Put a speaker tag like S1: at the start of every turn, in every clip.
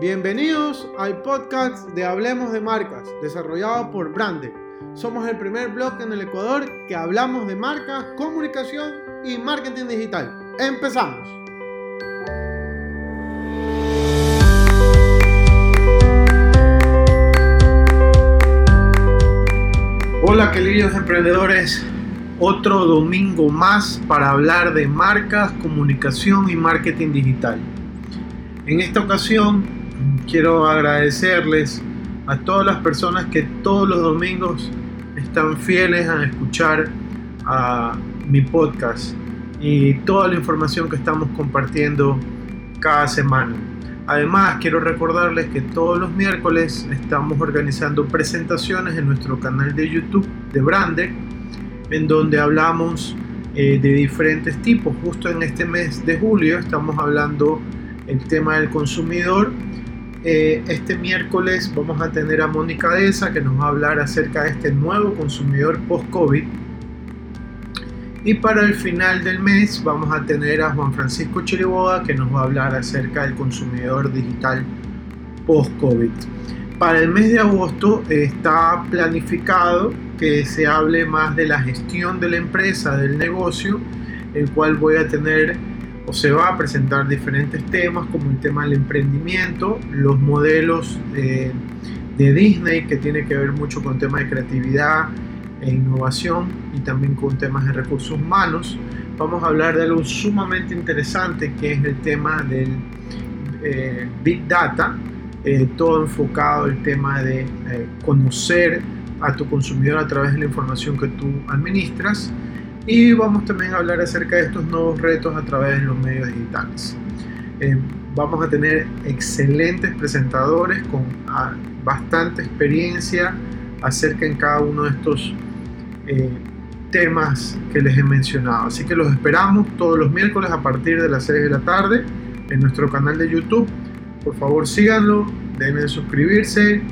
S1: Bienvenidos al podcast de Hablemos de Marcas, desarrollado por Brande. Somos el primer blog en el Ecuador que hablamos de marcas, comunicación y marketing digital. Empezamos. Hola queridos emprendedores, otro domingo más para hablar de marcas, comunicación y marketing digital. En esta ocasión quiero agradecerles a todas las personas que todos los domingos están fieles a escuchar a mi podcast y toda la información que estamos compartiendo cada semana. Además, quiero recordarles que todos los miércoles estamos organizando presentaciones en nuestro canal de YouTube de Brande, en donde hablamos eh, de diferentes tipos. Justo en este mes de julio estamos hablando el tema del consumidor. Eh, este miércoles vamos a tener a Mónica Deza que nos va a hablar acerca de este nuevo consumidor post-COVID. Y para el final del mes vamos a tener a Juan Francisco Chiriboga que nos va a hablar acerca del consumidor digital post-COVID. Para el mes de agosto está planificado que se hable más de la gestión de la empresa, del negocio, el cual voy a tener o se va a presentar diferentes temas como el tema del emprendimiento, los modelos de, Disney que tiene que ver mucho con temas de creatividad, e innovación y también con temas de recursos humanos. Vamos a hablar de algo sumamente interesante que es el tema del eh, Big Data, eh, todo enfocado el tema de eh, conocer a tu consumidor a través de la información que tú administras y vamos también a hablar acerca de estos nuevos retos a través de los medios digitales. vamos a tener excelentes presentadores con ah, bastante experiencia acerca en cada uno de estos eh, temas que les he mencionado. Así que los esperamos todos los miércoles a partir de las 6 de la tarde en nuestro canal de YouTube. Por favor síganlo, denle suscribirse,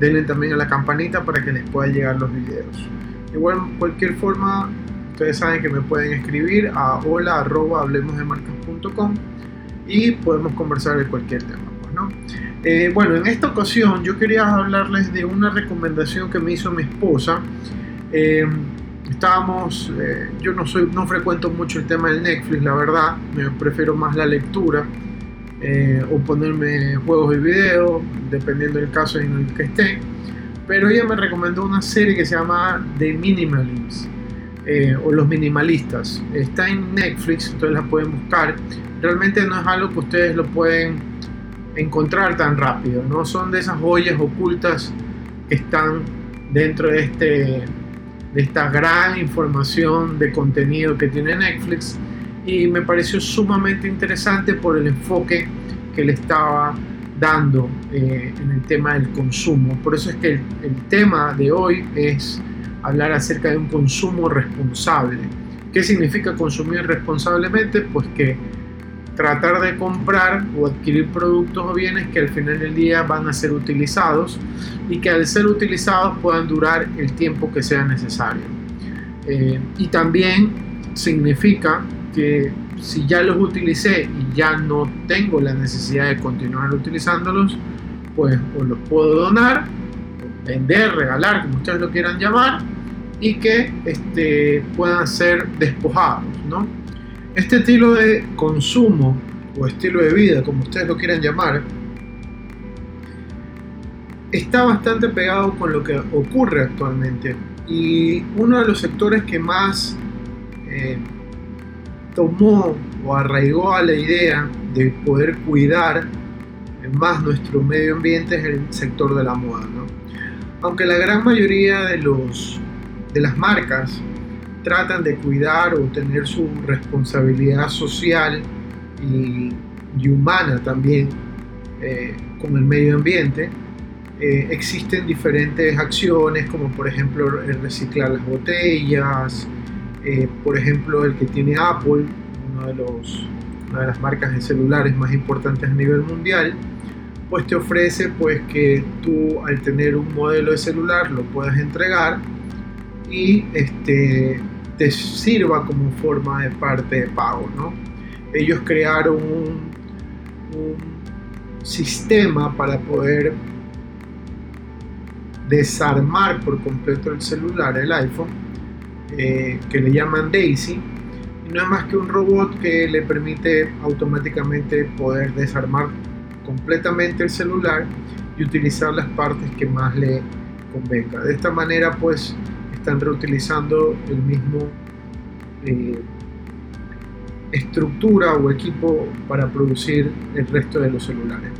S1: denle también a la campanita para que les puedan llegar los videos. Igual, cualquier forma, ustedes saben que me pueden escribir a hola arroba y podemos conversar de cualquier tema. Pues, ¿no? Eh, bueno, en esta ocasión yo quería hablarles de una recomendación que me hizo mi esposa eh, estábamos, eh, yo no soy, no frecuento mucho el tema del Netflix, la verdad, me prefiero más la lectura eh, o ponerme juegos y videos, dependiendo del caso en el que esté. Pero ella me recomendó una serie que se llama The Minimalists o Los Minimalistas. Está en Netflix, entonces la pueden buscar. Realmente no es algo que ustedes lo pueden encontrar tan rápido, no son de esas joyas ocultas que están dentro de este de esta gran información de contenido que tiene Netflix y me pareció sumamente interesante por el enfoque que le estaba dando eh, en el tema del consumo. Por eso es que el, el, tema de hoy es hablar acerca de un consumo responsable. ¿Qué significa consumir responsablemente? Pues que tratar de comprar o adquirir productos o bienes que al final del día van a ser utilizados y que al ser utilizados puedan durar el tiempo que sea necesario. Eh, y también significa que si ya los utilicé y ya no tengo la necesidad de continuar utilizándolos, pues o los puedo donar, vender, regalar, como ustedes lo quieran llamar, y que este, puedan ser despojados, ¿no? Este estilo de consumo o estilo de vida, como ustedes lo quieran llamar, está bastante pegado con lo que ocurre actualmente. Y uno de los sectores que más eh, tomó o arraigó a la idea de poder cuidar más nuestro medio ambiente es el sector de la moda. Aunque la gran mayoría de, los, de las marcas tratan de cuidar o tener su responsabilidad social y, humana también eh, con el medio ambiente, eh, existen diferentes acciones como por ejemplo el reciclar las botellas, eh, por ejemplo el que tiene Apple, uno de los, una de las marcas de celulares más importantes a nivel mundial, pues te ofrece pues que tú al tener un modelo de celular lo puedas entregar y este, te sirva como forma de parte de pago. ¿no? Ellos crearon un, sistema para poder desarmar por completo el celular, el iPhone, eh, que le llaman Daisy. No es más que un robot que le permite automáticamente poder desarmar completamente el celular y utilizar las partes que más le convenga. De esta manera pues están reutilizando el mismo eh, estructura o equipo para producir el resto de los celulares.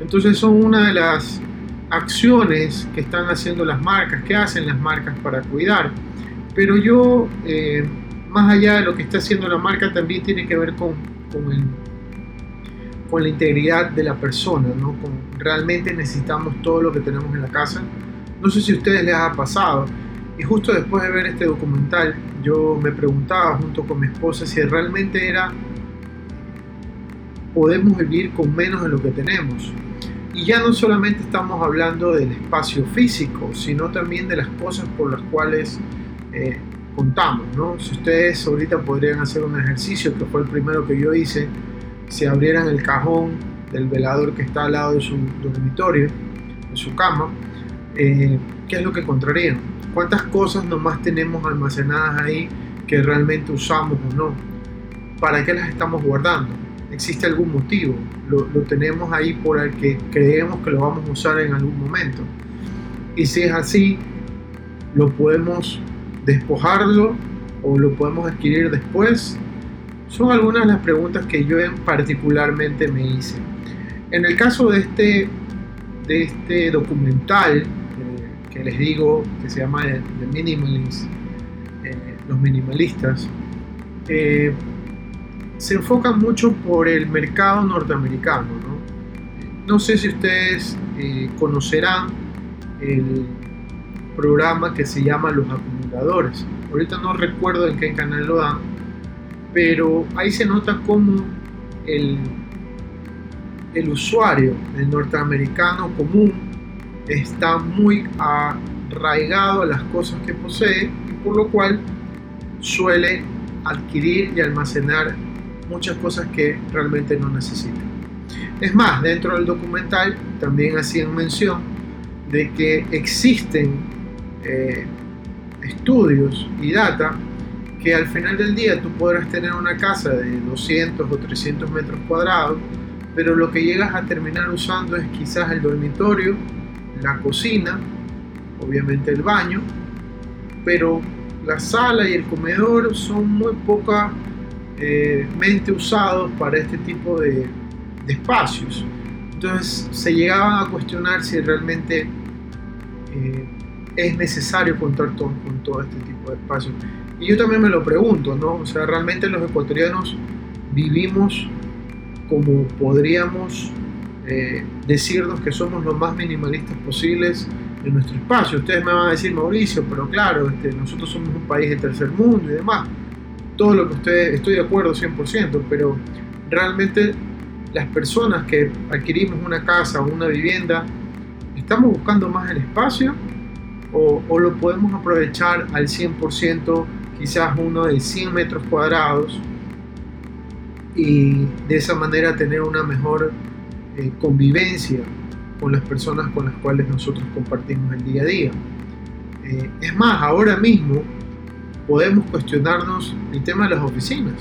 S1: Entonces son una de las acciones que están haciendo las marcas, que hacen las marcas para cuidar. Pero yo, eh, más allá de lo que está haciendo la marca, también tiene que ver con, con, el, con la integridad de la persona, ¿no? Realmente necesitamos todo lo que tenemos en la casa. No sé si a ustedes les ha pasado. Y justo después de ver este documental, yo me preguntaba junto con mi esposa si realmente era podemos vivir con menos de lo que tenemos. Y ya no solamente estamos hablando del espacio físico, sino también de las cosas por las cuales eh, contamos. ¿no? Si ustedes ahorita podrían hacer un ejercicio, que fue el primero que yo hice, si abrieran el cajón del velador que está al lado de su dormitorio, de su cama, eh, ¿qué es lo que encontrarían? ¿Cuántas cosas nomás tenemos almacenadas ahí que realmente usamos o no? ¿Para qué las estamos guardando? ¿Existe algún motivo? lo, tenemos ahí por el que creemos que lo vamos a usar en algún momento. Y si es así, lo podemos despojarlo o lo podemos adquirir después. Son algunas de las preguntas que yo particularmente me hice. En el caso de este, de este documental que les digo, que se llama The Minimalist, eh, Los Minimalistas, eh, se enfocan mucho por el mercado norteamericano. No, sé si ustedes eh, conocerán el programa que se llama Los Acumuladores. Ahorita no recuerdo en qué canal lo dan, pero ahí se nota cómo el, el usuario, el norteamericano común, está muy arraigado a las cosas que posee y por lo cual suele adquirir y almacenar muchas cosas que realmente no necesitan. Es más, dentro del documental también hacían mención de que existen eh, estudios y data que al final del día tú podrás tener una casa de 200 o 300 metros cuadrados, pero lo que llegas a terminar usando es quizás el dormitorio, la cocina, obviamente el baño, pero la sala y el comedor son muy poca eh, usados para este tipo de, espacios. Entonces se llegaban a cuestionar si realmente eh, es necesario contar con todo este tipo de espacios. Y yo también me lo pregunto, ¿no? O sea, realmente los ecuatorianos vivimos como podríamos eh, decirnos que somos los más minimalistas posibles en nuestro espacio. Ustedes me van a decir, Mauricio, pero claro, este, nosotros somos un país de tercer mundo y demás todo lo que usted, estoy de acuerdo 100%, pero realmente las personas que adquirimos una casa o una vivienda, ¿estamos buscando más el espacio o, o lo podemos aprovechar al 100%, quizás uno de 100 metros cuadrados y de esa manera tener una mejor eh, convivencia con las personas con las cuales nosotros compartimos el día a día? Eh, es más, ahora mismo podemos cuestionarnos el tema de las oficinas.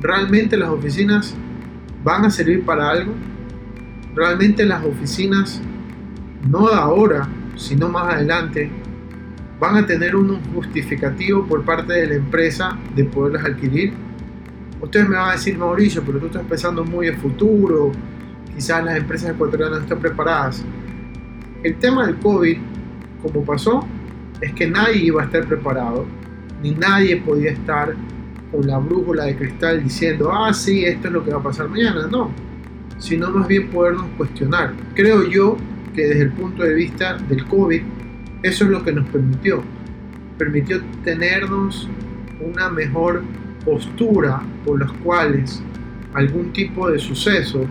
S1: ¿Realmente las oficinas van a servir para algo? ¿Realmente las oficinas, no ahora, sino más adelante, van a tener un justificativo por parte de la empresa de poderlas adquirir? Ustedes me van a decir, Mauricio, pero tú estás pensando muy en futuro, quizás las empresas ecuatorianas están preparadas. El tema del COVID, como pasó, es que nadie iba a estar preparado ni nadie podía estar con la brújula de cristal diciendo, ah, sí, esto es lo que va a pasar mañana. No, sino más bien podernos cuestionar. Creo yo que desde el punto de vista del COVID, eso es lo que nos permitió. Permitió tenernos una mejor postura por las cuales algún tipo de suceso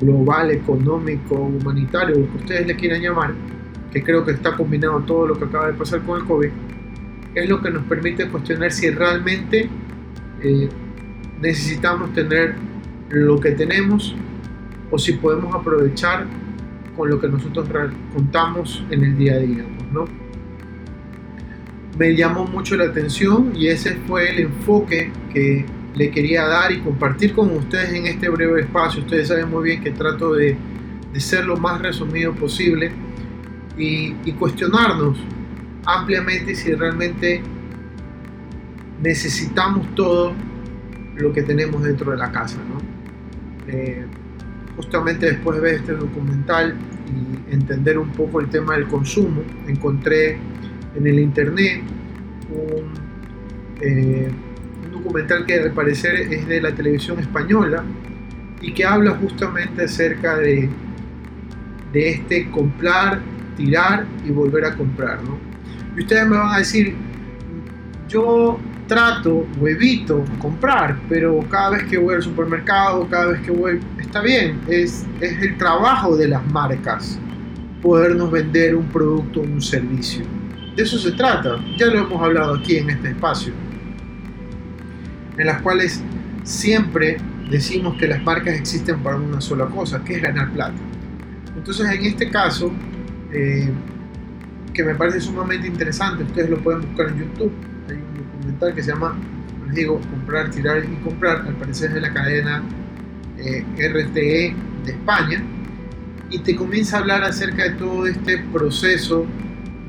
S1: global, económico, humanitario, lo que ustedes le quieran llamar, que creo que está combinado todo lo que acaba de pasar con el COVID, es lo que nos permite cuestionar si realmente eh, necesitamos tener lo que tenemos o si podemos aprovechar con lo que nosotros contamos en el día a día, ¿no? Me llamó mucho la atención y ese fue el enfoque que le quería dar y compartir con ustedes en este breve espacio. Ustedes saben muy bien que trato de, de ser lo más resumido posible y, cuestionarnos ampliamente si realmente necesitamos todo lo que tenemos dentro de la casa. ¿no? Eh, justamente después de ver este documental y entender un poco el tema del consumo, encontré en el internet un, eh, documental que al parecer es de la televisión española y que habla justamente acerca de, de este comprar, tirar y volver a comprar. ¿no? Y ustedes me van a decir, yo trato o evito comprar, pero cada vez que voy al supermercado, cada vez que voy, está bien, es, es el trabajo de las marcas podernos vender un producto o un servicio. De eso se trata, ya lo hemos hablado aquí en este espacio, en las cuales siempre decimos que las marcas existen para una sola cosa, que es ganar plata. Entonces en este caso, eh, que me parece sumamente interesante, ustedes lo pueden buscar en YouTube, que se llama, les digo, comprar, tirar y comprar, al parecer es de la cadena eh, RTE de España, y te comienza a hablar acerca de todo este proceso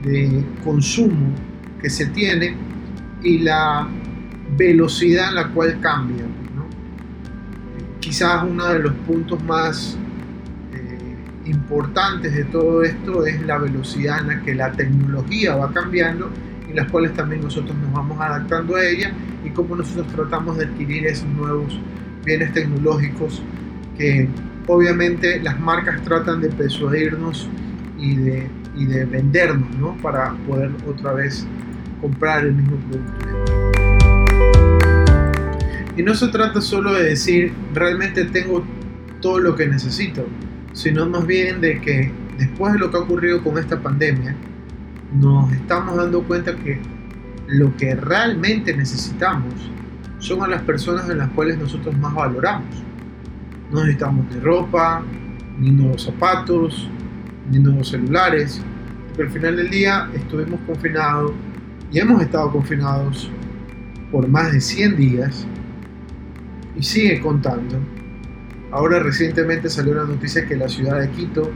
S1: de consumo que se tiene y la velocidad en la cual cambia. Quizás uno de los puntos más eh, importantes de todo esto es la velocidad en la que la tecnología va cambiando y las cuales también nosotros nos vamos adaptando a ella y cómo nosotros tratamos de adquirir esos nuevos bienes tecnológicos que obviamente las marcas tratan de persuadirnos y de, y de vendernos ¿no? para poder otra vez comprar el mismo producto. Y no se trata solo de decir realmente tengo todo lo que necesito, sino más bien de que después de lo que ha ocurrido con esta pandemia, nos estamos dando cuenta que lo que realmente necesitamos son a las personas en las cuales nosotros más valoramos. No necesitamos ni ropa, ni nuevos zapatos, ni nuevos celulares, porque al final del día estuvimos confinados y hemos estado confinados por más de 100 días y sigue contando. Ahora recientemente salió la noticia que la ciudad de Quito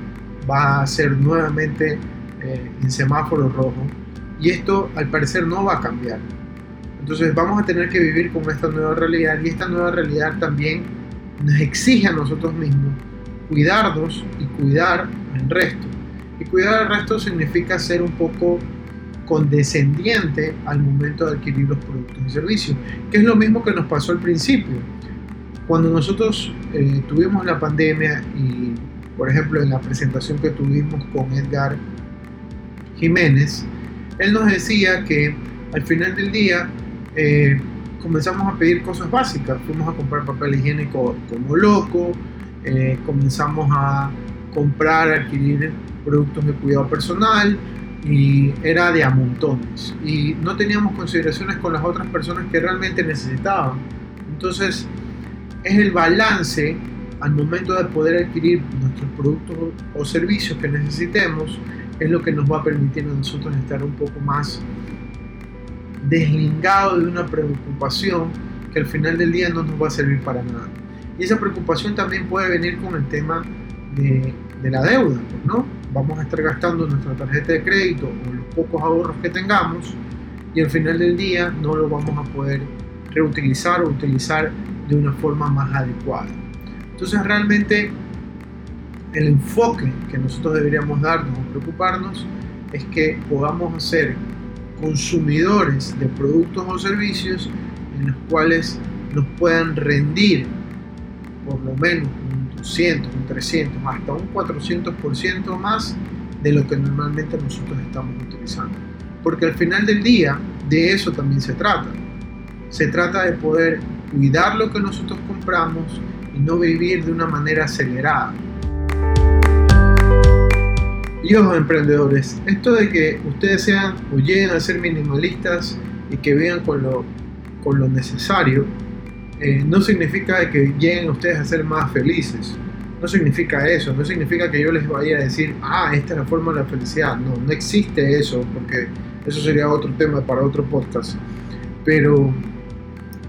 S1: va a ser nuevamente eh, en semáforo rojo y esto al parecer no va a cambiar. Entonces vamos a tener que vivir con esta nueva realidad y esta nueva realidad también nos exige a nosotros mismos cuidarnos y cuidar al resto. Y cuidar al resto significa ser un poco condescendiente al momento de adquirir los productos y servicios, que es lo mismo que nos pasó al principio. Cuando nosotros eh, tuvimos la pandemia y, por ejemplo, en la presentación que tuvimos con Edgar Jiménez, él nos decía que al final del día eh, comenzamos a pedir cosas básicas, fuimos a comprar papel higiénico como loco, eh, comenzamos a comprar, adquirir productos de cuidado personal y era de a montones y no teníamos consideraciones con las otras personas que realmente necesitaban. Entonces es el balance al momento de poder adquirir nuestros productos o servicios que necesitemos es lo que nos va a permitir a nosotros estar un poco más deslingado de una preocupación que al final del día no nos va a servir para nada. Y esa preocupación también puede venir con el tema de, de la deuda, ¿no? Vamos a estar gastando nuestra tarjeta de crédito o los pocos ahorros que tengamos y al final del día no lo vamos a poder reutilizar o utilizar de una forma más adecuada. Entonces realmente el enfoque que nosotros deberíamos darnos o preocuparnos es que podamos ser consumidores de productos o servicios en los cuales nos puedan rendir por lo menos un 200, un 300, hasta un 400% más de lo que normalmente nosotros estamos utilizando. Porque al final del día de eso también se trata. Se trata de poder cuidar lo que nosotros compramos y no vivir de una manera acelerada. Y ojo, emprendedores, esto de que ustedes sean o lleguen a ser minimalistas y que vivan con lo, con lo necesario, eh, no significa que lleguen ustedes a ser más felices. no significa eso, no significa que yo les vaya a decir, ah, esta es la forma de la felicidad. No, no existe eso, porque eso sería otro tema para otro podcast. Pero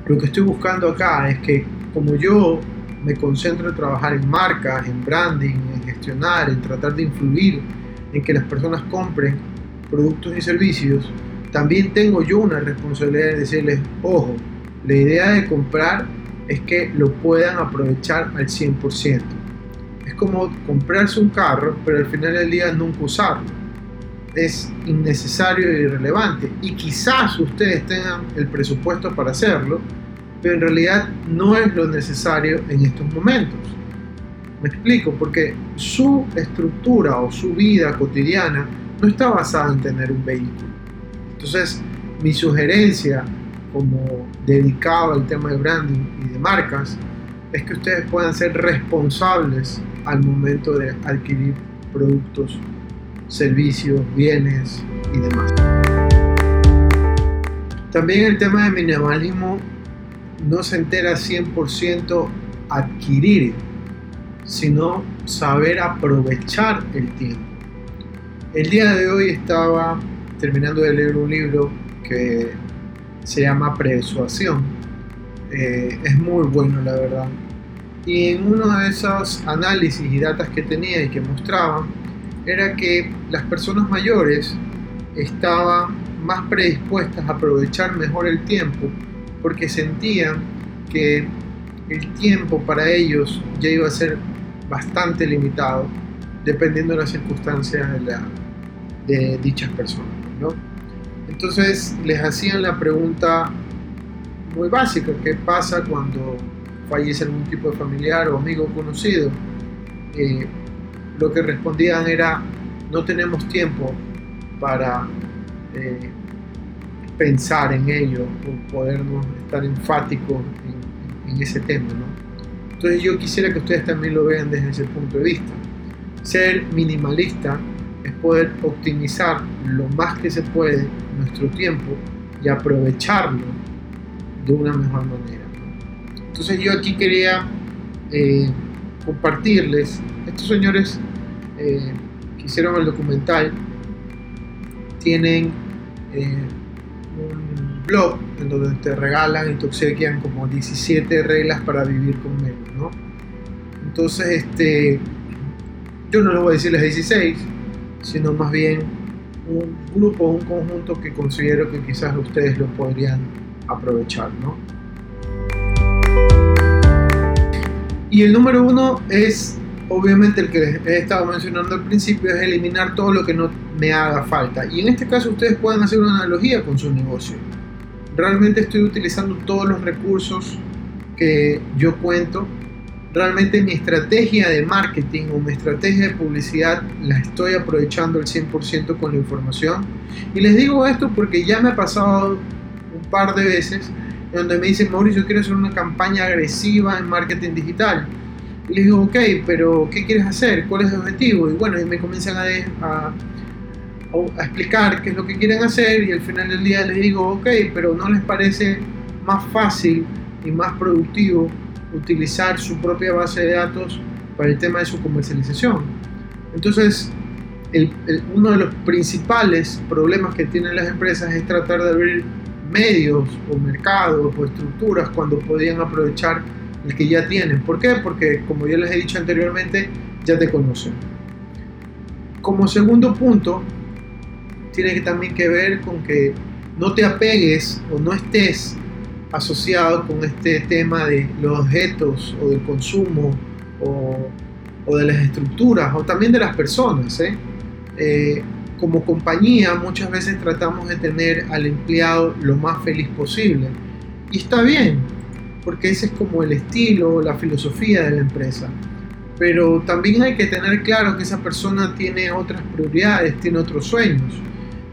S1: lo que estoy buscando acá es que como yo me concentro en trabajar en marcas, en branding, en gestionar, en tratar de influir en que las personas compren productos y servicios, también tengo yo una responsabilidad de decirles, ojo, la idea de comprar es que lo puedan aprovechar al 100%. Es como comprarse un carro, pero al final del día nunca usarlo. Es innecesario e irrelevante. Y quizás ustedes tengan el presupuesto para hacerlo, pero en realidad no es lo necesario en estos momentos. Me explico, porque su estructura o su vida cotidiana no está basada en tener un vehículo. Entonces, mi sugerencia como dedicado al tema de branding y de marcas es que ustedes puedan ser responsables al momento de adquirir productos, servicios, bienes y demás. También el tema de minimalismo no se entera 100% adquirir, sino saber aprovechar el tiempo. El día de hoy estaba terminando de leer un libro que se llama Persuasión. Eh, es muy bueno, la verdad. Y en uno de esos análisis y datos que tenía y que mostraban, era que las personas mayores estaban más predispuestas a aprovechar mejor el tiempo porque sentían que el tiempo para ellos ya iba a ser bastante limitado dependiendo de las circunstancias de, de dichas personas. ¿no? Entonces les hacían la pregunta muy básica, ¿qué pasa cuando fallece algún tipo de familiar o amigo conocido? Eh, lo que respondían era, no tenemos tiempo para eh, pensar en ello o podernos estar enfáticos en, ese tema. ¿no? Entonces yo quisiera que ustedes también lo vean desde ese punto de vista. Ser minimalista es poder optimizar lo más que se puede nuestro tiempo y aprovecharlo de una mejor manera. Entonces yo aquí quería eh, compartirles, estos señores eh, que hicieron el documental tienen eh, un blog en donde te regalan y te obsequian como 17 reglas para vivir con menos, ¿no? Entonces, este, yo no les voy a decir las 16, sino más bien un grupo, un conjunto que considero que quizás ustedes lo podrían aprovechar, ¿no? Y el número uno es, obviamente, el que he estado mencionando al principio, es eliminar todo lo que no me haga falta. Y en este caso ustedes pueden hacer una analogía con su negocio. Realmente estoy utilizando todos los recursos que yo cuento realmente mi estrategia de marketing o mi estrategia de publicidad la estoy aprovechando al 100% con la información. Y les digo esto porque ya me ha pasado un par de veces donde me dicen, Mauricio, quiero hacer una campaña agresiva en marketing digital. Les digo, ok, pero ¿qué quieres hacer? ¿Cuál es el objetivo? Y bueno, y me comienzan a, a, a explicar qué es lo que quieren hacer y al final del día les digo, ok, pero ¿no les parece más fácil y más productivo utilizar su propia base de datos para el tema de su comercialización. Entonces, uno de los principales problemas que tienen las empresas es tratar de abrir medios o mercados o estructuras cuando podían aprovechar el que ya tienen. ¿Por qué? Porque, como ya les he dicho anteriormente, ya te conocen. Como segundo punto, tiene también que ver con que no te apegues o no estés asociado con este tema de los objetos o del consumo o, de las estructuras o también de las personas. ¿eh? Eh, como compañía muchas veces tratamos de tener al empleado lo más feliz posible y está bien porque ese es como el estilo, la filosofía de la empresa. Pero también hay que tener claro que esa persona tiene otras prioridades, tiene otros sueños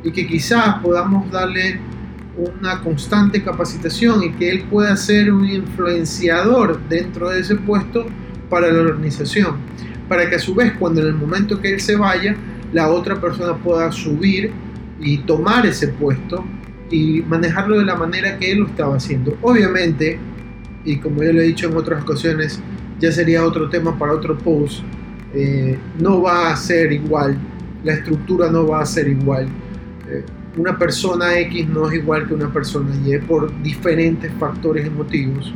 S1: y que quizás podamos darle una constante capacitación y que él pueda ser un influenciador dentro de ese puesto para la organización, para que a su vez cuando en el momento que él se vaya, la otra persona pueda subir y tomar ese puesto y manejarlo de la manera que él lo estaba haciendo. Obviamente, y como ya lo he dicho en otras ocasiones, ya sería otro tema para otro post, eh, no va a ser igual, la estructura no va a ser igual. Eh, una persona X no es igual que una persona Y por diferentes factores emotivos,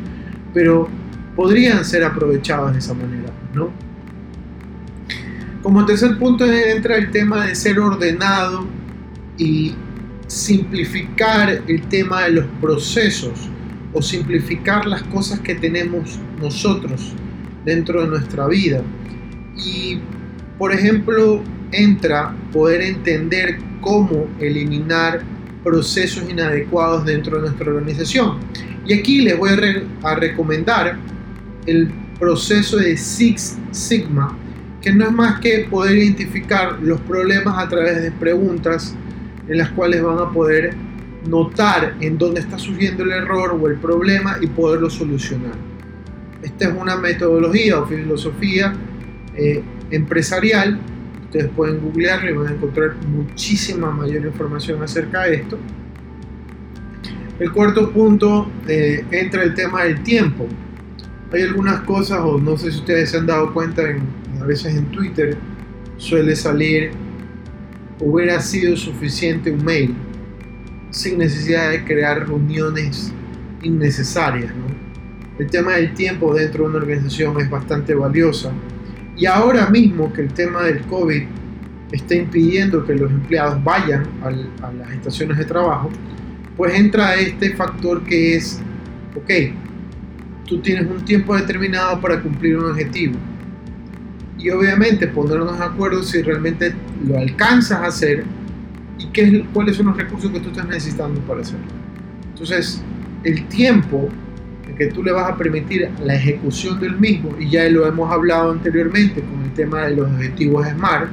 S1: pero podrían ser aprovechados de esa manera, ¿no? Como tercer punto entra el tema de ser ordenado y simplificar el tema de los procesos o simplificar las cosas que tenemos nosotros dentro de nuestra vida. Y, por ejemplo, entra poder entender cómo eliminar procesos inadecuados dentro de nuestra organización. Y aquí les voy a, a recomendar el proceso de Six Sigma, que no es más que poder identificar los problemas a través de preguntas en las cuales van a poder notar en dónde está surgiendo el error o el problema y poderlo solucionar. Esta es una metodología o filosofía eh, empresarial. Ustedes pueden googlearlo y van a encontrar muchísima mayor información acerca de esto. El cuarto punto eh, entra el tema del tiempo. Hay algunas cosas, o no sé si ustedes se han dado cuenta, a veces en Twitter suele salir, hubiera sido suficiente un mail sin necesidad de crear reuniones innecesarias. El tema del tiempo dentro de una organización es bastante valiosa. Y ahora mismo que el tema del COVID está impidiendo que los empleados vayan a las estaciones de trabajo, pues entra este factor que es, ok, tú tienes un tiempo determinado para cumplir un objetivo. Y obviamente ponernos de acuerdo si realmente lo alcanzas a hacer y qué, cuáles son los recursos que tú estás necesitando para hacerlo. Entonces, el tiempo que tú le vas a permitir la ejecución del mismo, y ya lo hemos hablado anteriormente con el tema de los objetivos SMART,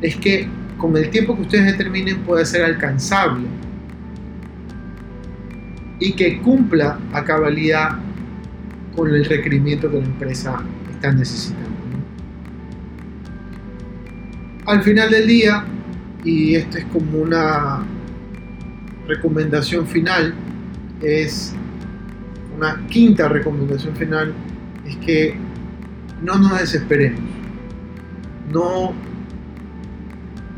S1: es que con el tiempo que ustedes determinen puede ser alcanzable y que cumpla a cabalidad con el requerimiento que la empresa está necesitando. Al final del día, y esta es como una recomendación final, es una quinta recomendación final, es que no nos desesperemos. No,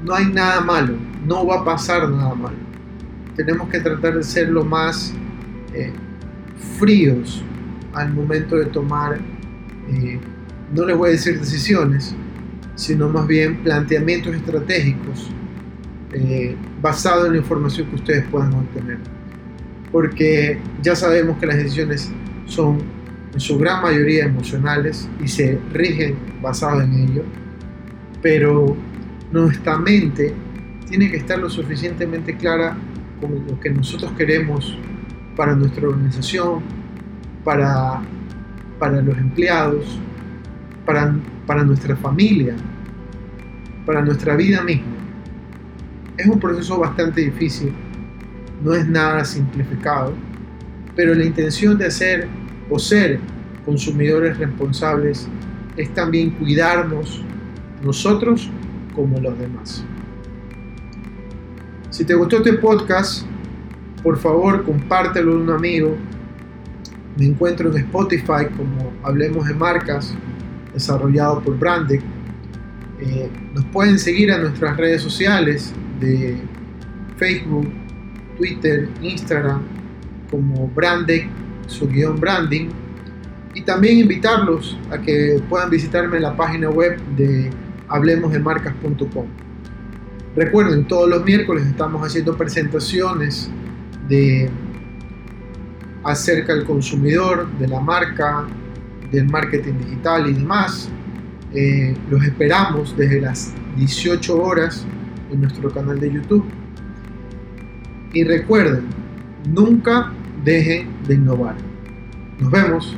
S1: no hay nada malo, no va a pasar nada malo. Tenemos que tratar de ser lo más eh, fríos al momento de tomar, eh, no les voy a decir decisiones, sino más bien planteamientos estratégicos eh, basado en la información que ustedes puedan obtener. Porque ya sabemos que las decisiones son en su gran mayoría emocionales y se rigen basado en ello, pero nuestra mente tiene que estar lo suficientemente clara con lo que nosotros queremos para nuestra organización, para, para los empleados, para, para nuestra familia, para nuestra vida misma. Es un proceso bastante difícil, no es nada simplificado, pero la intención de hacer o ser consumidores responsables es también cuidarnos nosotros como los demás. Si te gustó este podcast, por favor compártelo con un amigo. Me encuentro en Spotify como Hablemos de Marcas, desarrollado por Brandec. Eh, nos pueden seguir a nuestras redes sociales, de Facebook, Twitter, Instagram, como Brandec, su guion branding. Y también invitarlos a que puedan visitarme en la página web de hablemosdemarcas.com. Recuerden, todos los miércoles estamos haciendo presentaciones de acerca del consumidor, de la marca, del marketing digital y demás. Eh, los esperamos desde las 18 horas en nuestro canal de YouTube. Y recuerden, nunca dejen de innovar. Nos vemos.